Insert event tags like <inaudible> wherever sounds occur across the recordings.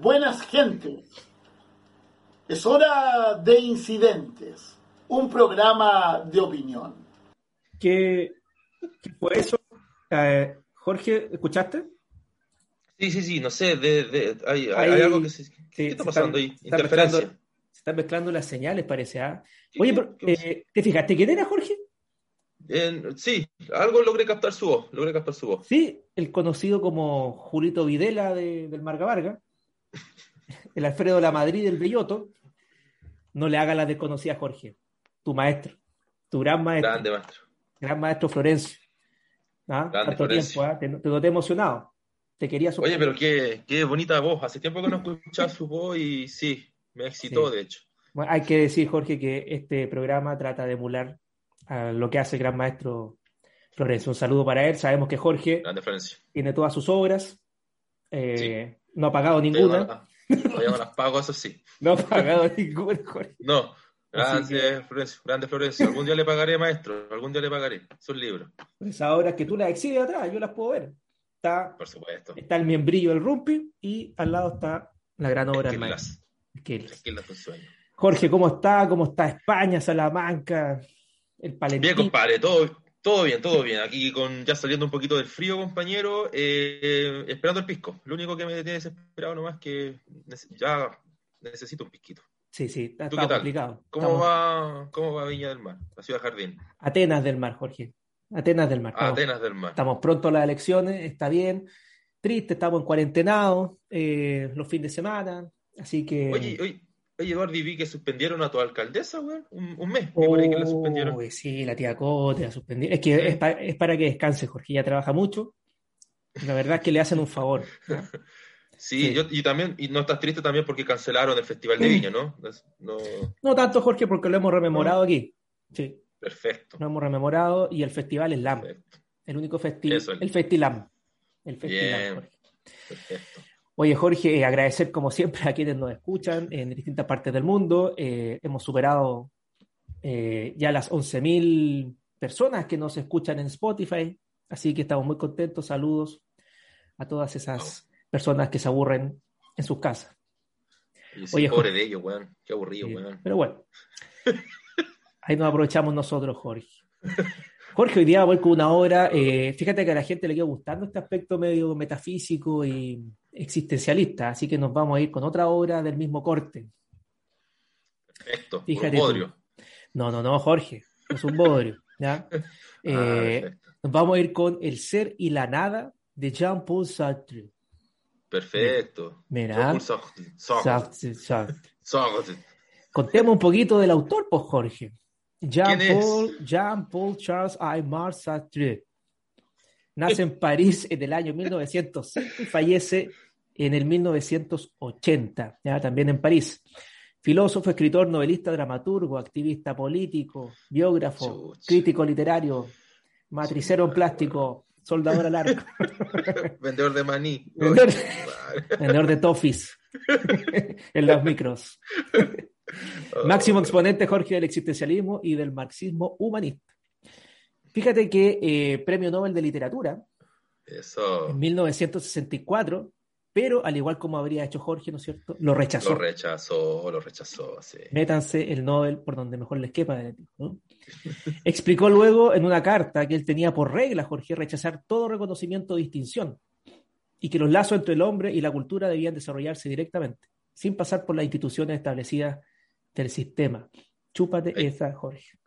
buenas gentes. Es hora de incidentes, un programa de opinión. ¿Qué, qué fue eso? Eh, Jorge, ¿escuchaste? Sí, sí, sí, no sé, de, de- hay, hay Ahí- algo que se... Sí, ¿Qué está se pasando están- ahí? se están Interferencia. mezclando- Se están mezclando las señales, parece. ¿ah? ¿Qué- Oye, pero, eh, ¿te fijaste quién era Jorge? En- sí, algo logré captar su voz, logré captar su voz. Sí, el conocido como Julito Videla de- del Marga Varga, el Alfredo de la Madrid del Belloto. No le haga la desconocida a Jorge, tu maestro, tu gran maestro, Grande, maestro. gran maestro Florencio. ¿Ah? Grande Tanto Florencio. tiempo, ¿ah? te, te noté emocionado. Te quería Oye, pero qué, qué bonita voz. Hace tiempo que no escuchaba su voz y sí, me excitó, Sí. de hecho. Bueno, hay que decir, Jorge, que este programa trata de emular a lo que hace el gran maestro Florencio. Un saludo para él. Sabemos que Jorge Grande tiene todas sus obras. Eh, No ha pagado ninguna. no las- todavía no las pago, eso sí. <laughs> No ha pagado ninguna, Jorge. No. Grande Florencio, grande Florencio. Algún día le pagaré, maestro. Algún día le pagaré. Sus libros, Esas obras que tú las exhibes atrás, yo las puedo ver. Está, por supuesto. está el miembrillo del Rumpi y al lado está la gran obra del maestro. Jorge, ¿cómo está? ¿Cómo está España, Salamanca, el Palentino? Bien, compadre, todo, todo bien, todo bien. Aquí con ya saliendo un poquito del frío, compañero, eh, esperando el pisco. Lo único que me tiene desesperado nomás es que ya necesito un pisquito. Sí, sí, está, ¿Tú está qué tal? complicado. ¿Cómo Estamos- va, ¿Cómo va Viña del Mar, la ciudad jardín? Atenas del Mar, Jorge. Atenas del Mar. Estamos, Atenas del Mar. estamos pronto a las elecciones, está bien. Triste, estamos en cuarentenados eh, los fines de semana, así que... Oye, oye, oye, Eduardo, y vi que suspendieron a tu alcaldesa, güey, un, un mes. Por ahí que la suspendieron. Sí, la tía Cote la suspendieron. Es que es, pa- es para que descanse, Jorge. Ella trabaja mucho. La verdad es que le hacen un favor. ¿no? <laughs> Sí, sí. Yo, y también, y no estás triste también porque cancelaron el Festival de Viña, ¿no? No No tanto, Jorge, porque lo hemos rememorado aquí. Sí, perfecto. lo hemos rememorado y el festival es LAM. perfecto, El único festival. El- Festilam. El Festilam. Jorge. Perfecto. Oye, Jorge, eh, agradecer como siempre a quienes nos escuchan en distintas partes del mundo. Eh, hemos superado eh, ya las 11.000 personas que nos escuchan en Spotify, así que estamos muy contentos. Saludos a todas esas personas que se aburren en sus casas. Sí, Oye, pobre de ellos, weón. Qué aburrido, weón. Pero bueno, <laughs> ahí nos aprovechamos nosotros, Jorge. Jorge, hoy día voy con una obra, eh, fíjate que a la gente le queda gustando este aspecto medio metafísico y existencialista, así que nos vamos a ir con otra obra del mismo corte. Perfecto. Fíjate un tú. bodrio. No, no, no, Jorge, no es un bodrio, ¿ya? <laughs> Eh, Ah, perfecto. nos vamos a ir con El ser y la nada de Jean-Paul Sartre. Perfecto. Mira. Sartre. Sartre, Sartre. Sartre. Contemos un poquito del autor, pues, Jorge. Jean-Paul Jean-Paul Charles Aymar Sartre. Nace en París en el año 1905 y fallece en el 1980, ya también en París. Filósofo, escritor, novelista, dramaturgo, activista político, biógrafo, Chuch. crítico literario, matricero en plástico, soldador al arco, <laughs> Vendedor de maní. Vendedor- de <laughs> toffees <laughs> en los micros. Máximo exponente, Jorge, del existencialismo y del marxismo humanista. Fíjate que eh, Premio Nobel de Literatura Eso. en 1964, pero al igual como habría hecho Jorge, ¿no es cierto? Lo rechazó. Lo rechazó, lo rechazó, sí. Métanse el Nobel por donde mejor les quepa. ¿no? <laughs> Explicó luego en una carta que él tenía por regla, Jorge, rechazar todo reconocimiento o distinción y que los lazos entre el hombre y la cultura debían desarrollarse directamente, sin pasar por las instituciones establecidas del sistema. Chúpate esa, Jorge.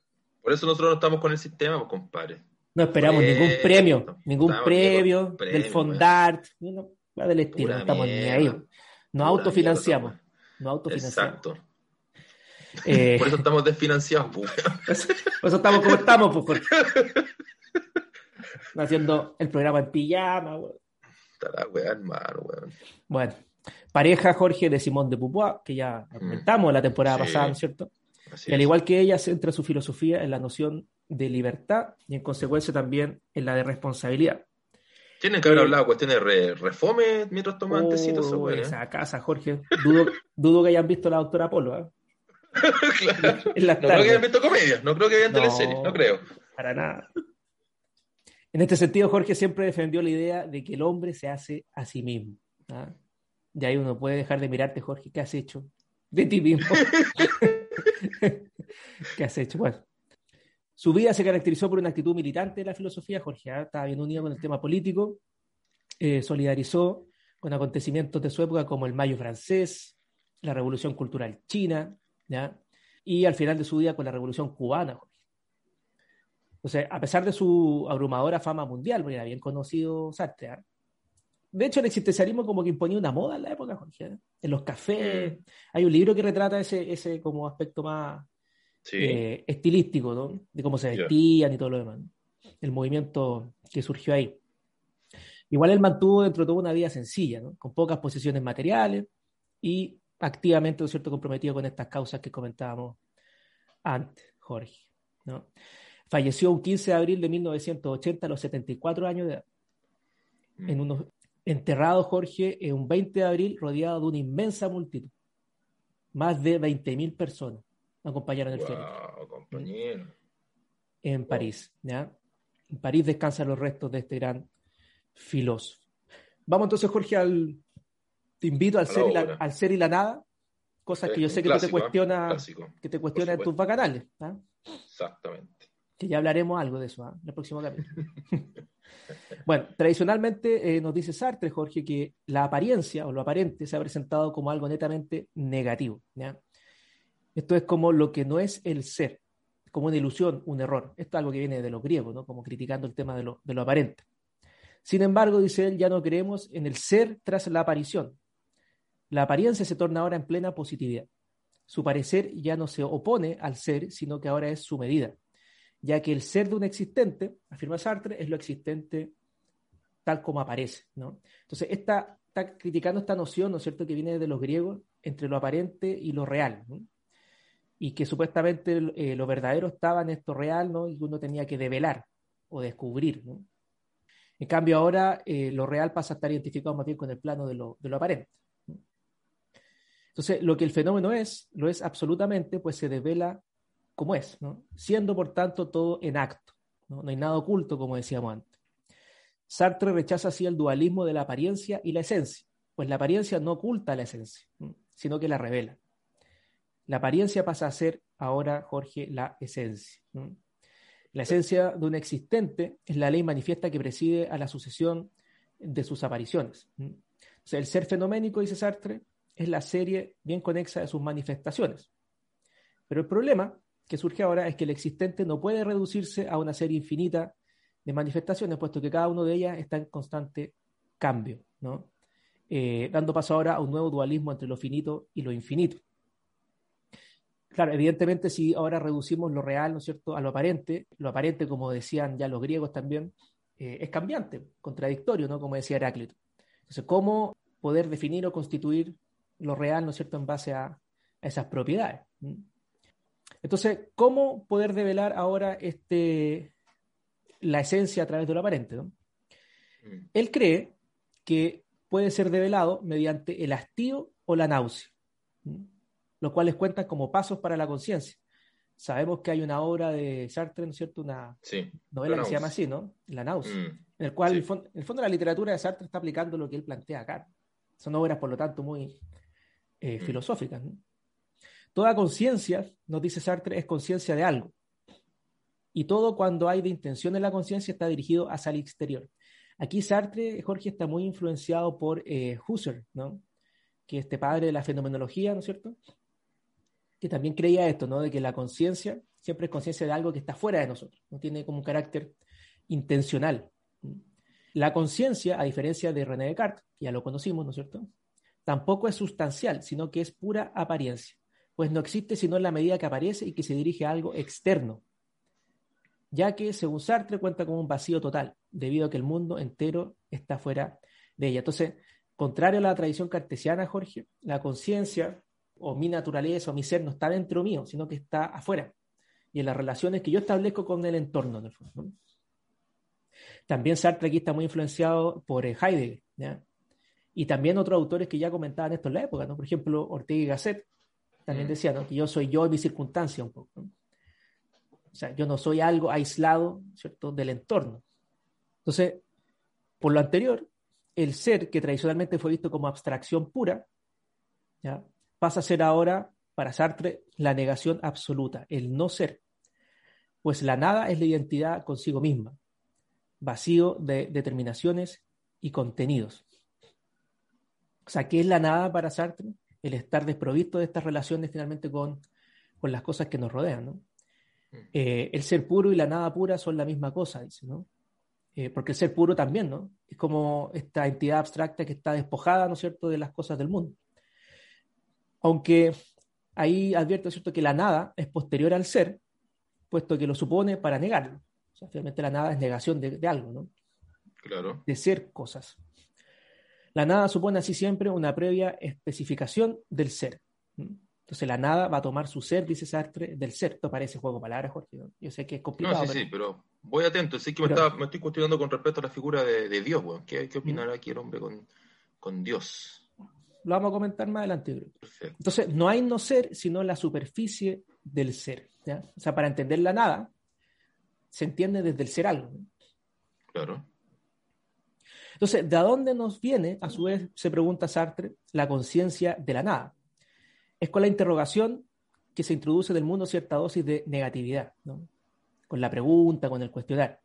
Por eso nosotros no estamos con el sistema, pues, compadre. No esperamos ningún premio, no ningún premio con del premio, Fondart, no, va del estilo, no estamos ni ahí. Nos autofinanciamos. mierda, Nos autofinanciamos. Exacto. Eh, Por eso estamos <laughs> desfinanciados, pues. Por eso estamos como estamos, pues, Jorge. <laughs> Haciendo el programa en pijama. weón. Está la weá, hermano, weón. Bueno, pareja Jorge de Simón de Beauvoir, que ya comentamos la temporada Sí. pasada, ¿no es cierto? Así Y al igual que ella, centra su filosofía en la noción de libertad y en consecuencia también en la de responsabilidad. Tienen que haber Eh, hablado cuestiones re, refome mientras toman Oh, weones, ¿eh? esa casa, Jorge. Dudo, <laughs> dudo que hayan visto la doctora Polo, ¿eh? <laughs> Claro. En No creo que hayan visto comedias, no creo que hayan No. teleseries, no creo. Para nada. En este sentido, Jorge siempre defendió la idea de que el hombre se hace a sí mismo. ¿ah? De ahí uno puede dejar de mirarte, Jorge, ¿qué has hecho? De ti mismo. <laughs> ¿Qué has hecho? Bueno. Su vida se caracterizó por una actitud militante de la filosofía. Jorge ¿ah? estaba bien unido con el tema político. Eh, solidarizó con acontecimientos de su época como el Mayo francés, la Revolución Cultural China, ¿ya? y al final de su vida con la Revolución Cubana. Jorge. Entonces, a pesar de su abrumadora fama mundial, porque era bien conocido Sartre, ¿ah? De hecho, el existencialismo como que imponía una moda en la época, Jorge. ¿eh? En los cafés. Hay un libro que retrata ese, ese como aspecto más eh, estilístico, ¿no? De cómo se vestían y todo lo demás. El movimiento que surgió ahí. Igual él mantuvo dentro de todo una vida sencilla, ¿no? Con pocas posesiones materiales y activamente, ¿no cierto?, comprometido con estas causas que comentábamos antes, Jorge, ¿no? Falleció un 15 de abril de 1980 a los 74 años de edad. Mm. En unos enterrado Jorge en un 20 de abril rodeado de una inmensa multitud. Más de 20.000 personas acompañaron el wow. En París. ¿ya? En París descansan los restos de este gran filósofo. Vamos entonces, Jorge, al. Te invito al, ser y, la, al ser y la nada, cosas que yo sé que te cuestiona, que te en tus bacanales. ¿ah? Exactamente. Que ya hablaremos algo de eso ¿ah? en el próximo capítulo. <laughs> Bueno, tradicionalmente eh, nos dice Sartre, Jorge, que la apariencia o lo aparente se ha presentado como algo netamente negativo. Esto es como lo que no es el ser, como una ilusión, un error. Esto es algo que viene de los griegos, ¿no? como criticando el tema de lo, de lo aparente. Sin embargo, dice él, ya no creemos en el ser tras la aparición. La apariencia se torna ahora en plena positividad. Su parecer ya no se opone al ser, sino que ahora es su medida ya que el ser de un existente, afirma Sartre, es lo existente tal como aparece. ¿no? Entonces, está, está criticando esta noción, ¿no es cierto?, que viene de los griegos entre lo aparente y lo real. Y que supuestamente eh, lo verdadero estaba en esto real, ¿no? Y uno tenía que develar o descubrir. ¿no? En cambio, ahora eh, lo real pasa a estar identificado más bien con el plano de lo, de lo aparente. Entonces, lo que el fenómeno es, lo es absolutamente, pues se devela como es, siendo por tanto todo en acto. ¿no? hay nada oculto, como decíamos antes. Sartre rechaza así el dualismo de la apariencia y la esencia, pues la apariencia no oculta la esencia, sino que la revela. La apariencia pasa a ser ahora, Jorge, la esencia. La esencia de un existente es la ley manifiesta que preside a la sucesión de sus apariciones. El ser fenoménico, dice Sartre, es la serie bien conexa de sus manifestaciones. Pero el problema que surge ahora es que el existente no puede reducirse a una serie infinita de manifestaciones, puesto que cada una de ellas está en constante cambio, ¿no? Eh, dando paso ahora a un nuevo dualismo entre lo finito y lo infinito. Claro, evidentemente si ahora reducimos lo real, ¿no es cierto?, a lo aparente, lo aparente, como decían ya los griegos también, eh, es cambiante, contradictorio, ¿no?, como decía Heráclito. Entonces, ¿cómo poder definir o constituir lo real, ¿no es cierto?, en base a, esas propiedades? Entonces, ¿cómo poder develar ahora este, la esencia a través de lo aparente? Mm. Él cree que puede ser develado mediante el hastío o la náusea, los cuales cuentan como pasos para la conciencia. Sabemos que hay una obra de Sartre, ¿no es cierto? Una novela que se llama así, ¿no? La náusea, mm. en el cual, en, el fondo, el fondo, la literatura de Sartre está aplicando lo que él plantea acá. Son obras, por lo tanto, muy eh, mm. filosóficas. ¿no? Toda conciencia, nos dice Sartre, es conciencia de algo. Y todo cuando hay de intención en la conciencia está dirigido hacia el exterior. Aquí Sartre, Jorge, está muy influenciado por eh, Husserl, ¿no? que este padre de la fenomenología, ¿no es cierto? Que también creía esto, ¿no? De que la conciencia siempre es conciencia de algo que está fuera de nosotros, no tiene como un carácter intencional. La conciencia, a diferencia de René Descartes, ya lo conocimos, ¿no es cierto? Tampoco es sustancial, sino que es pura apariencia pues no existe sino en la medida que aparece y que se dirige a algo externo, ya que, según Sartre, cuenta con un vacío total, debido a que el mundo entero está fuera de ella. Entonces, contrario a la tradición cartesiana, Jorge, la conciencia o mi naturaleza o mi ser no está dentro mío, sino que está afuera, y en las relaciones que yo establezco con el entorno, en. También Sartre aquí está muy influenciado por eh, Heidegger, y también otros autores que ya comentaban esto en la época, ¿no? por ejemplo, Ortega y Gasset, también decía, ¿no? Que yo soy yo y mi circunstancia un poco. O sea, yo no soy algo aislado, ¿cierto?, del entorno. Entonces, por lo anterior, el ser, que tradicionalmente fue visto como abstracción pura, ¿ya? pasa a ser ahora, para Sartre, la negación absoluta, el no ser. Pues la nada es la identidad consigo misma, vacío de determinaciones y contenidos. O sea, ¿qué es la nada para Sartre? El estar desprovisto de estas relaciones finalmente con, con las cosas que nos rodean. ¿no? Mm. Eh, el ser puro y la nada pura son la misma cosa, dice, ¿no? Eh, porque el ser puro también, ¿no? Es como esta entidad abstracta que está despojada, ¿no es cierto?, de las cosas del mundo. Aunque ahí advierto, ¿cierto?, que la nada es posterior al ser, puesto que lo supone para negarlo. O sea, finalmente la nada es negación de, de algo, ¿no? Claro. De ser cosas. La nada supone así siempre una previa especificación del ser. Entonces la nada va a tomar su ser, dice Sartre, del ser. Esto parece juego de palabras, Jorge. Yo sé que es complicado. No, sí, sí, pero voy atento. Sí que me, estoy cuestionando con respecto a la figura de, Dios. ¿Qué, ¿Qué, opinará aquí el hombre con, con Dios? Lo vamos a comentar más adelante. Entonces, no hay no ser, sino la superficie del ser. O sea, para entender la nada, se entiende desde el ser algo. Claro. Entonces, ¿de dónde nos viene, a su vez, se pregunta Sartre, la conciencia de la nada? Es con la interrogación que se introduce del mundo cierta dosis de negatividad, ¿no? con la pregunta, con el cuestionar.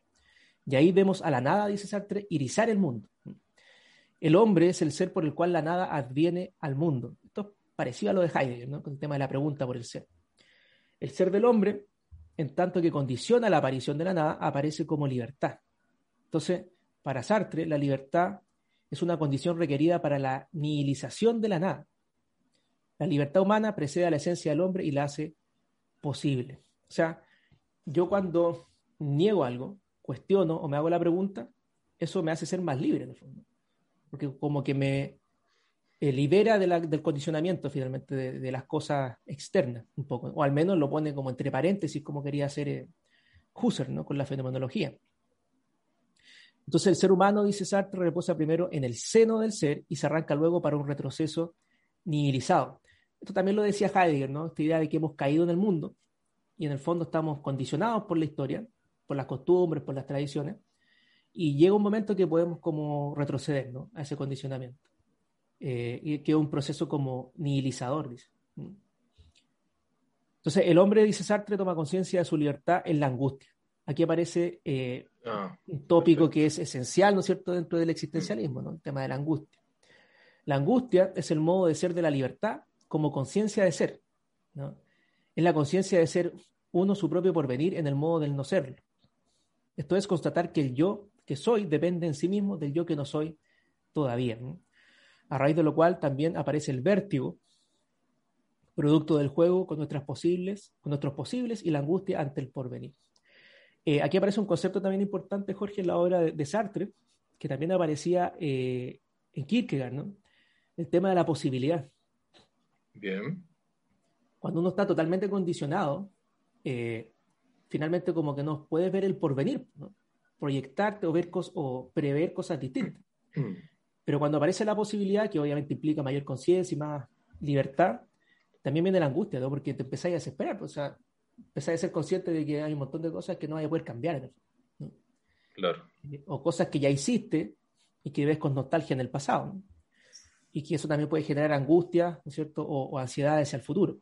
Y ahí vemos a la nada, dice Sartre, irizar el mundo. El hombre es el ser por el cual la nada adviene al mundo. Esto es parecido a lo de Heidegger, ¿no? con el tema de la pregunta por el ser. El ser del hombre, en tanto que condiciona la aparición de la nada, aparece como libertad. Entonces, para Sartre, la libertad es una condición requerida para la nihilización de la nada. La libertad humana precede a la esencia del hombre y la hace posible. O sea, yo cuando niego algo, cuestiono o me hago la pregunta, eso me hace ser más libre en el fondo. Porque como que me eh, libera del condicionamiento finalmente de, las cosas externas un poco, o al menos lo pone como entre paréntesis como quería hacer eh, Husserl ¿no? con la fenomenología. Entonces el ser humano, dice Sartre, reposa primero en el seno del ser y se arranca luego para un retroceso nihilizado. Esto también lo decía Heidegger, ¿no? Esta idea de que hemos caído en el mundo y en el fondo estamos condicionados por la historia, por las costumbres, por las tradiciones, y llega un momento que podemos como retroceder ¿no? a ese condicionamiento. Eh, y que es un proceso como nihilizador, dice. Entonces, el hombre, dice Sartre, toma conciencia de su libertad en la angustia. Aquí aparece eh, ah, un tópico que es esencial, ¿no es cierto?, dentro del existencialismo, ¿no? El tema de la angustia. La angustia es el modo de ser de la libertad como conciencia de ser, ¿no? Es la conciencia de ser uno su propio porvenir en el modo del no serlo. Esto es constatar que el yo que soy depende en sí mismo del yo que no soy todavía. A raíz de lo cual también aparece el vértigo, producto del juego con nuestras posibles, con nuestros posibles y la angustia ante el porvenir. Eh, aquí aparece un concepto también importante, Jorge, en la obra de, Sartre, que también aparecía eh, en Kierkegaard, ¿no? El tema de la posibilidad. Bien. Cuando uno está totalmente condicionado, eh, finalmente como que no puedes ver el porvenir, ¿no? proyectarte o, ver o prever cosas distintas. Mm. Pero cuando aparece la posibilidad, que obviamente implica mayor conciencia y más libertad, también viene la angustia, ¿no? porque te empezáis a desesperar. Pues, o sea, empezar a ser consciente de que hay un montón de cosas que no hay a poder cambiar. Claro. O cosas que ya hiciste y que ves con nostalgia en el pasado. Y que eso también puede generar angustia, ¿no es cierto? O, ansiedad hacia el futuro.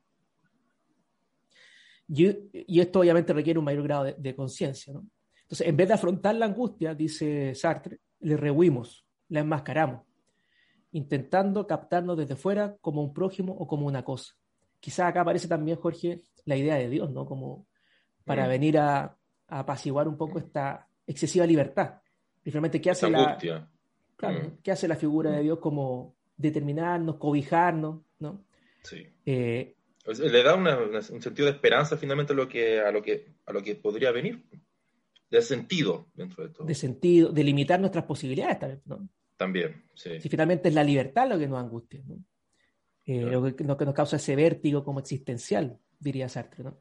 Y, esto obviamente requiere un mayor grado de, conciencia. Entonces, en vez de afrontar la angustia, dice Sartre, le rehuimos, la enmascaramos, intentando captarnos desde fuera como un prójimo o como una cosa. Quizás acá aparece también, Jorge, la idea de Dios, ¿no? Como para mm. venir a, apaciguar un poco esta excesiva libertad. Finalmente, ¿qué hace, la, mm. ¿qué hace la figura de Dios como determinarnos, cobijarnos, ¿no? Sí. Eh, le da un sentido de esperanza finalmente a lo que, a lo que, a lo que podría venir. De sentido dentro de todo. De sentido, de limitar nuestras posibilidades también, ¿no? También, sí. Si finalmente es la libertad lo que nos angustia, ¿no? Eh, lo, que, nos causa ese vértigo como existencial, diría Sartre. ¿no?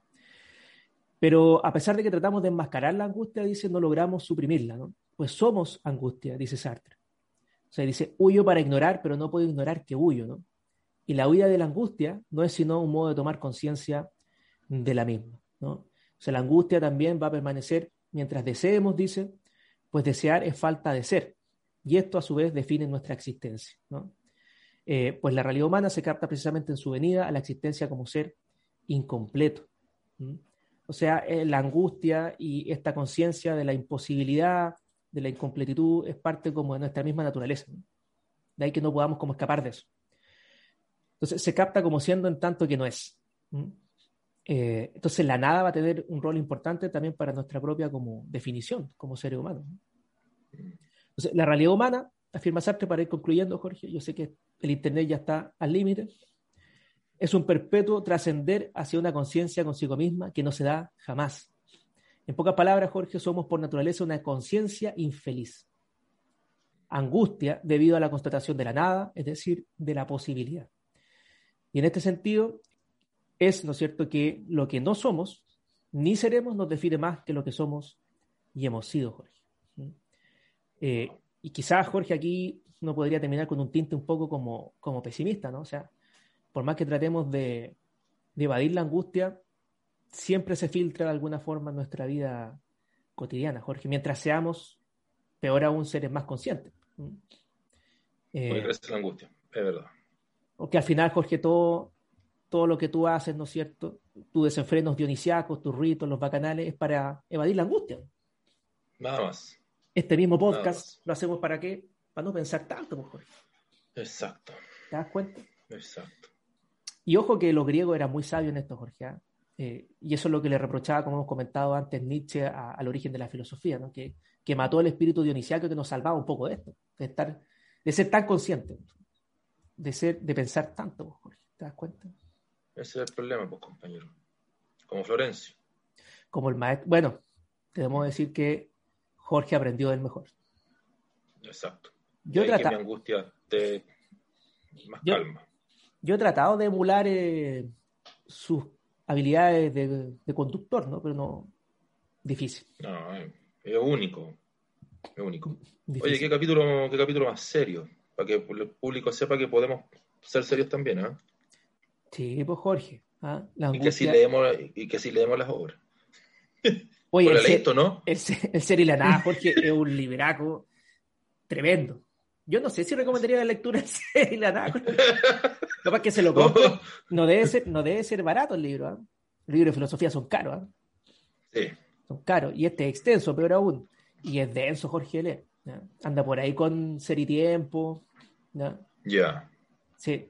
Pero a pesar de que tratamos de enmascarar la angustia, dice, no logramos suprimirla, ¿no? Pues somos angustia, dice Sartre. O sea, dice, huyo para ignorar, pero no puedo ignorar que huyo, ¿no? Y la huida de la angustia no es sino un modo de tomar conciencia de la misma, ¿no? O sea, la angustia también va a permanecer mientras deseemos, dice, pues desear es falta de ser. y esto a su vez define nuestra existencia. ¿no? Eh, pues la realidad humana se capta precisamente en su venida a la existencia como ser incompleto. O sea, eh, la angustia y esta conciencia de la imposibilidad, de la incompletitud, es parte como de nuestra misma naturaleza. De ahí que no podamos como escapar de eso. Entonces se capta como siendo en tanto que no es. Eh, entonces la nada va a tener un rol importante también para nuestra propia como definición como seres humanos. Entonces, la realidad humana, afirma Sartre, para ir concluyendo, Jorge, yo sé que el Internet ya está al límite, es un perpetuo trascender hacia una conciencia consigo misma que no se da jamás. En pocas palabras, Jorge, somos por naturaleza una conciencia infeliz. Angustia debido a la constatación de la nada, es decir, de la posibilidad. Y en este sentido, es, ¿no es cierto?, que lo que no somos ni seremos nos define más que lo que somos y hemos sido, Jorge. Eh, y quizás, Jorge, aquí no podría terminar con un tinte un poco como, como pesimista, ¿no? O sea, por más que tratemos de, evadir la angustia, siempre se filtra de alguna forma en nuestra vida cotidiana, Jorge, mientras seamos, peor aún, seres más conscientes. Eh, la angustia, es verdad. O que al final, Jorge, todo, todo lo que tú haces, ¿no es cierto? Tus desenfrenos dionisiacos, tus ritos, los bacanales, es para evadir la angustia. Nada más. Este mismo podcast lo hacemos para qué? Para no pensar tanto, mejor. Pues, Exacto. ¿Te das cuenta? Exacto. Y ojo que los griegos eran muy sabios en esto, Jorge. ¿ah? Eh, y eso es lo que le reprochaba, como hemos comentado antes, Nietzsche al origen de la filosofía, ¿no? que, que mató el espíritu dionisiaco que nos salvaba un poco de esto, de, estar, de ser tan consciente, de, ser, de pensar tanto, Jorge. ¿Te das cuenta? Ese es el problema, pues, compañero. Como Florencio. Como el maestro. Bueno, debemos decir que Jorge aprendió del mejor. Exacto. Yo he tratado. angustia más yo, calma. Yo he tratado de emular eh, sus habilidades de, conductor, ¿no? Pero no. Difícil. No, es único. Es único. Oye, ¿qué capítulo, qué capítulo más serio? Para que el público sepa que podemos ser serios también, ¿eh? Sí, pues Jorge. ¿ah? y, que si leemos, y que si leemos las obras. <laughs> Oye, el, ser, ¿no? el, el, ser y la nada, Jorge, es un libraco tremendo. Yo no sé si recomendaría la lectura el ser y la nada. Capaz que se lo <laughs> compre. No debe ser, no debe ser barato el libro. ¿eh? Los libros de filosofía son caros. ¿eh? Sí. Son caros. Y este es extenso, peor aún. Y es denso, Jorge L. Anda por ahí con ser y tiempo. Ya. Sí,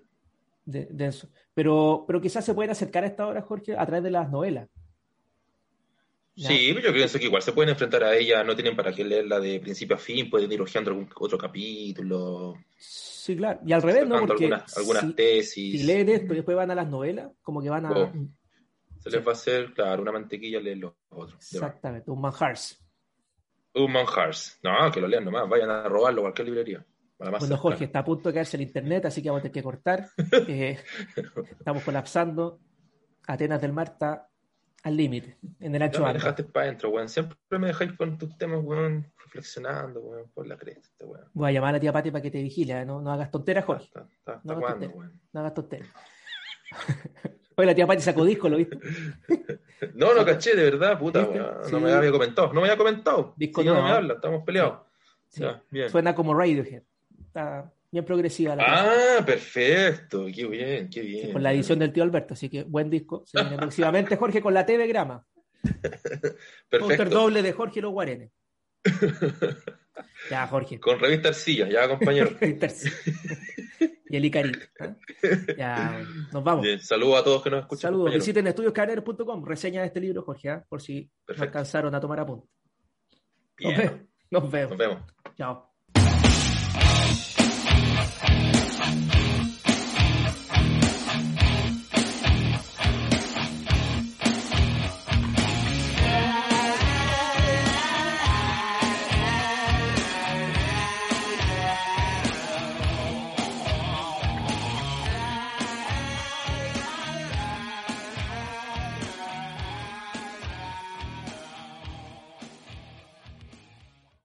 denso. Pero, pero quizás se pueden acercar a esta obra, Jorge, a través de las novelas. Sí, yo pienso que igual se pueden enfrentar a ella, no tienen para qué leerla de principio a fin, pueden ir hojeando algún otro capítulo. Sí, claro, y al revés, ¿no? Porque algunas, tesis. Si leen esto y después van a las novelas, como que van a. Oh, se les va a hacer, claro, una mantequilla leer los otros. Exactamente, un manjars. Un manjars. No, que lo lean nomás, vayan a robarlo a cualquier librería. Bueno, Jorge, está a punto de caerse el internet, así que vamos a tener que cortar. <laughs> Eh, estamos colapsando. Atenas del Mar está al límite, en el ancho Me dejaste para adentro, weón. Siempre me dejáis con tus temas, weón, reflexionando, weón, por la cresta, weón. Voy a llamar a la tía Pati para que te vigile, ¿eh? no, no hagas tonteras, Jorge. No, hagas tonteras, no hagas tonteras. Oye, la tía Pati sacó disco, ¿lo viste? <laughs> no, no caché, de verdad, puta, weón. No me había comentado, no me había comentado. Disco no, me habla, estamos peleados. bien. Suena como Radiohead está bien progresiva. La ah, perfecto, qué bien, qué bien. con la edición del tío Alberto, así que buen disco. Se viene próximamente <laughs> Jorge con la TV Grama. Perfecto. doble de Jorge Los Guarenes. <laughs> ya, Jorge. Con revista Arcilla, ya, compañero. <laughs> y el Icarito. ¿eh? Ya, nos vamos. saludos a todos que nos escuchan. Saludos. Visiten estudioscaner.com, reseña de este libro, Jorge, ¿eh? por si no alcanzaron a tomar apunte. Nos vemos. Nos vemos. Nos vemos. Chao.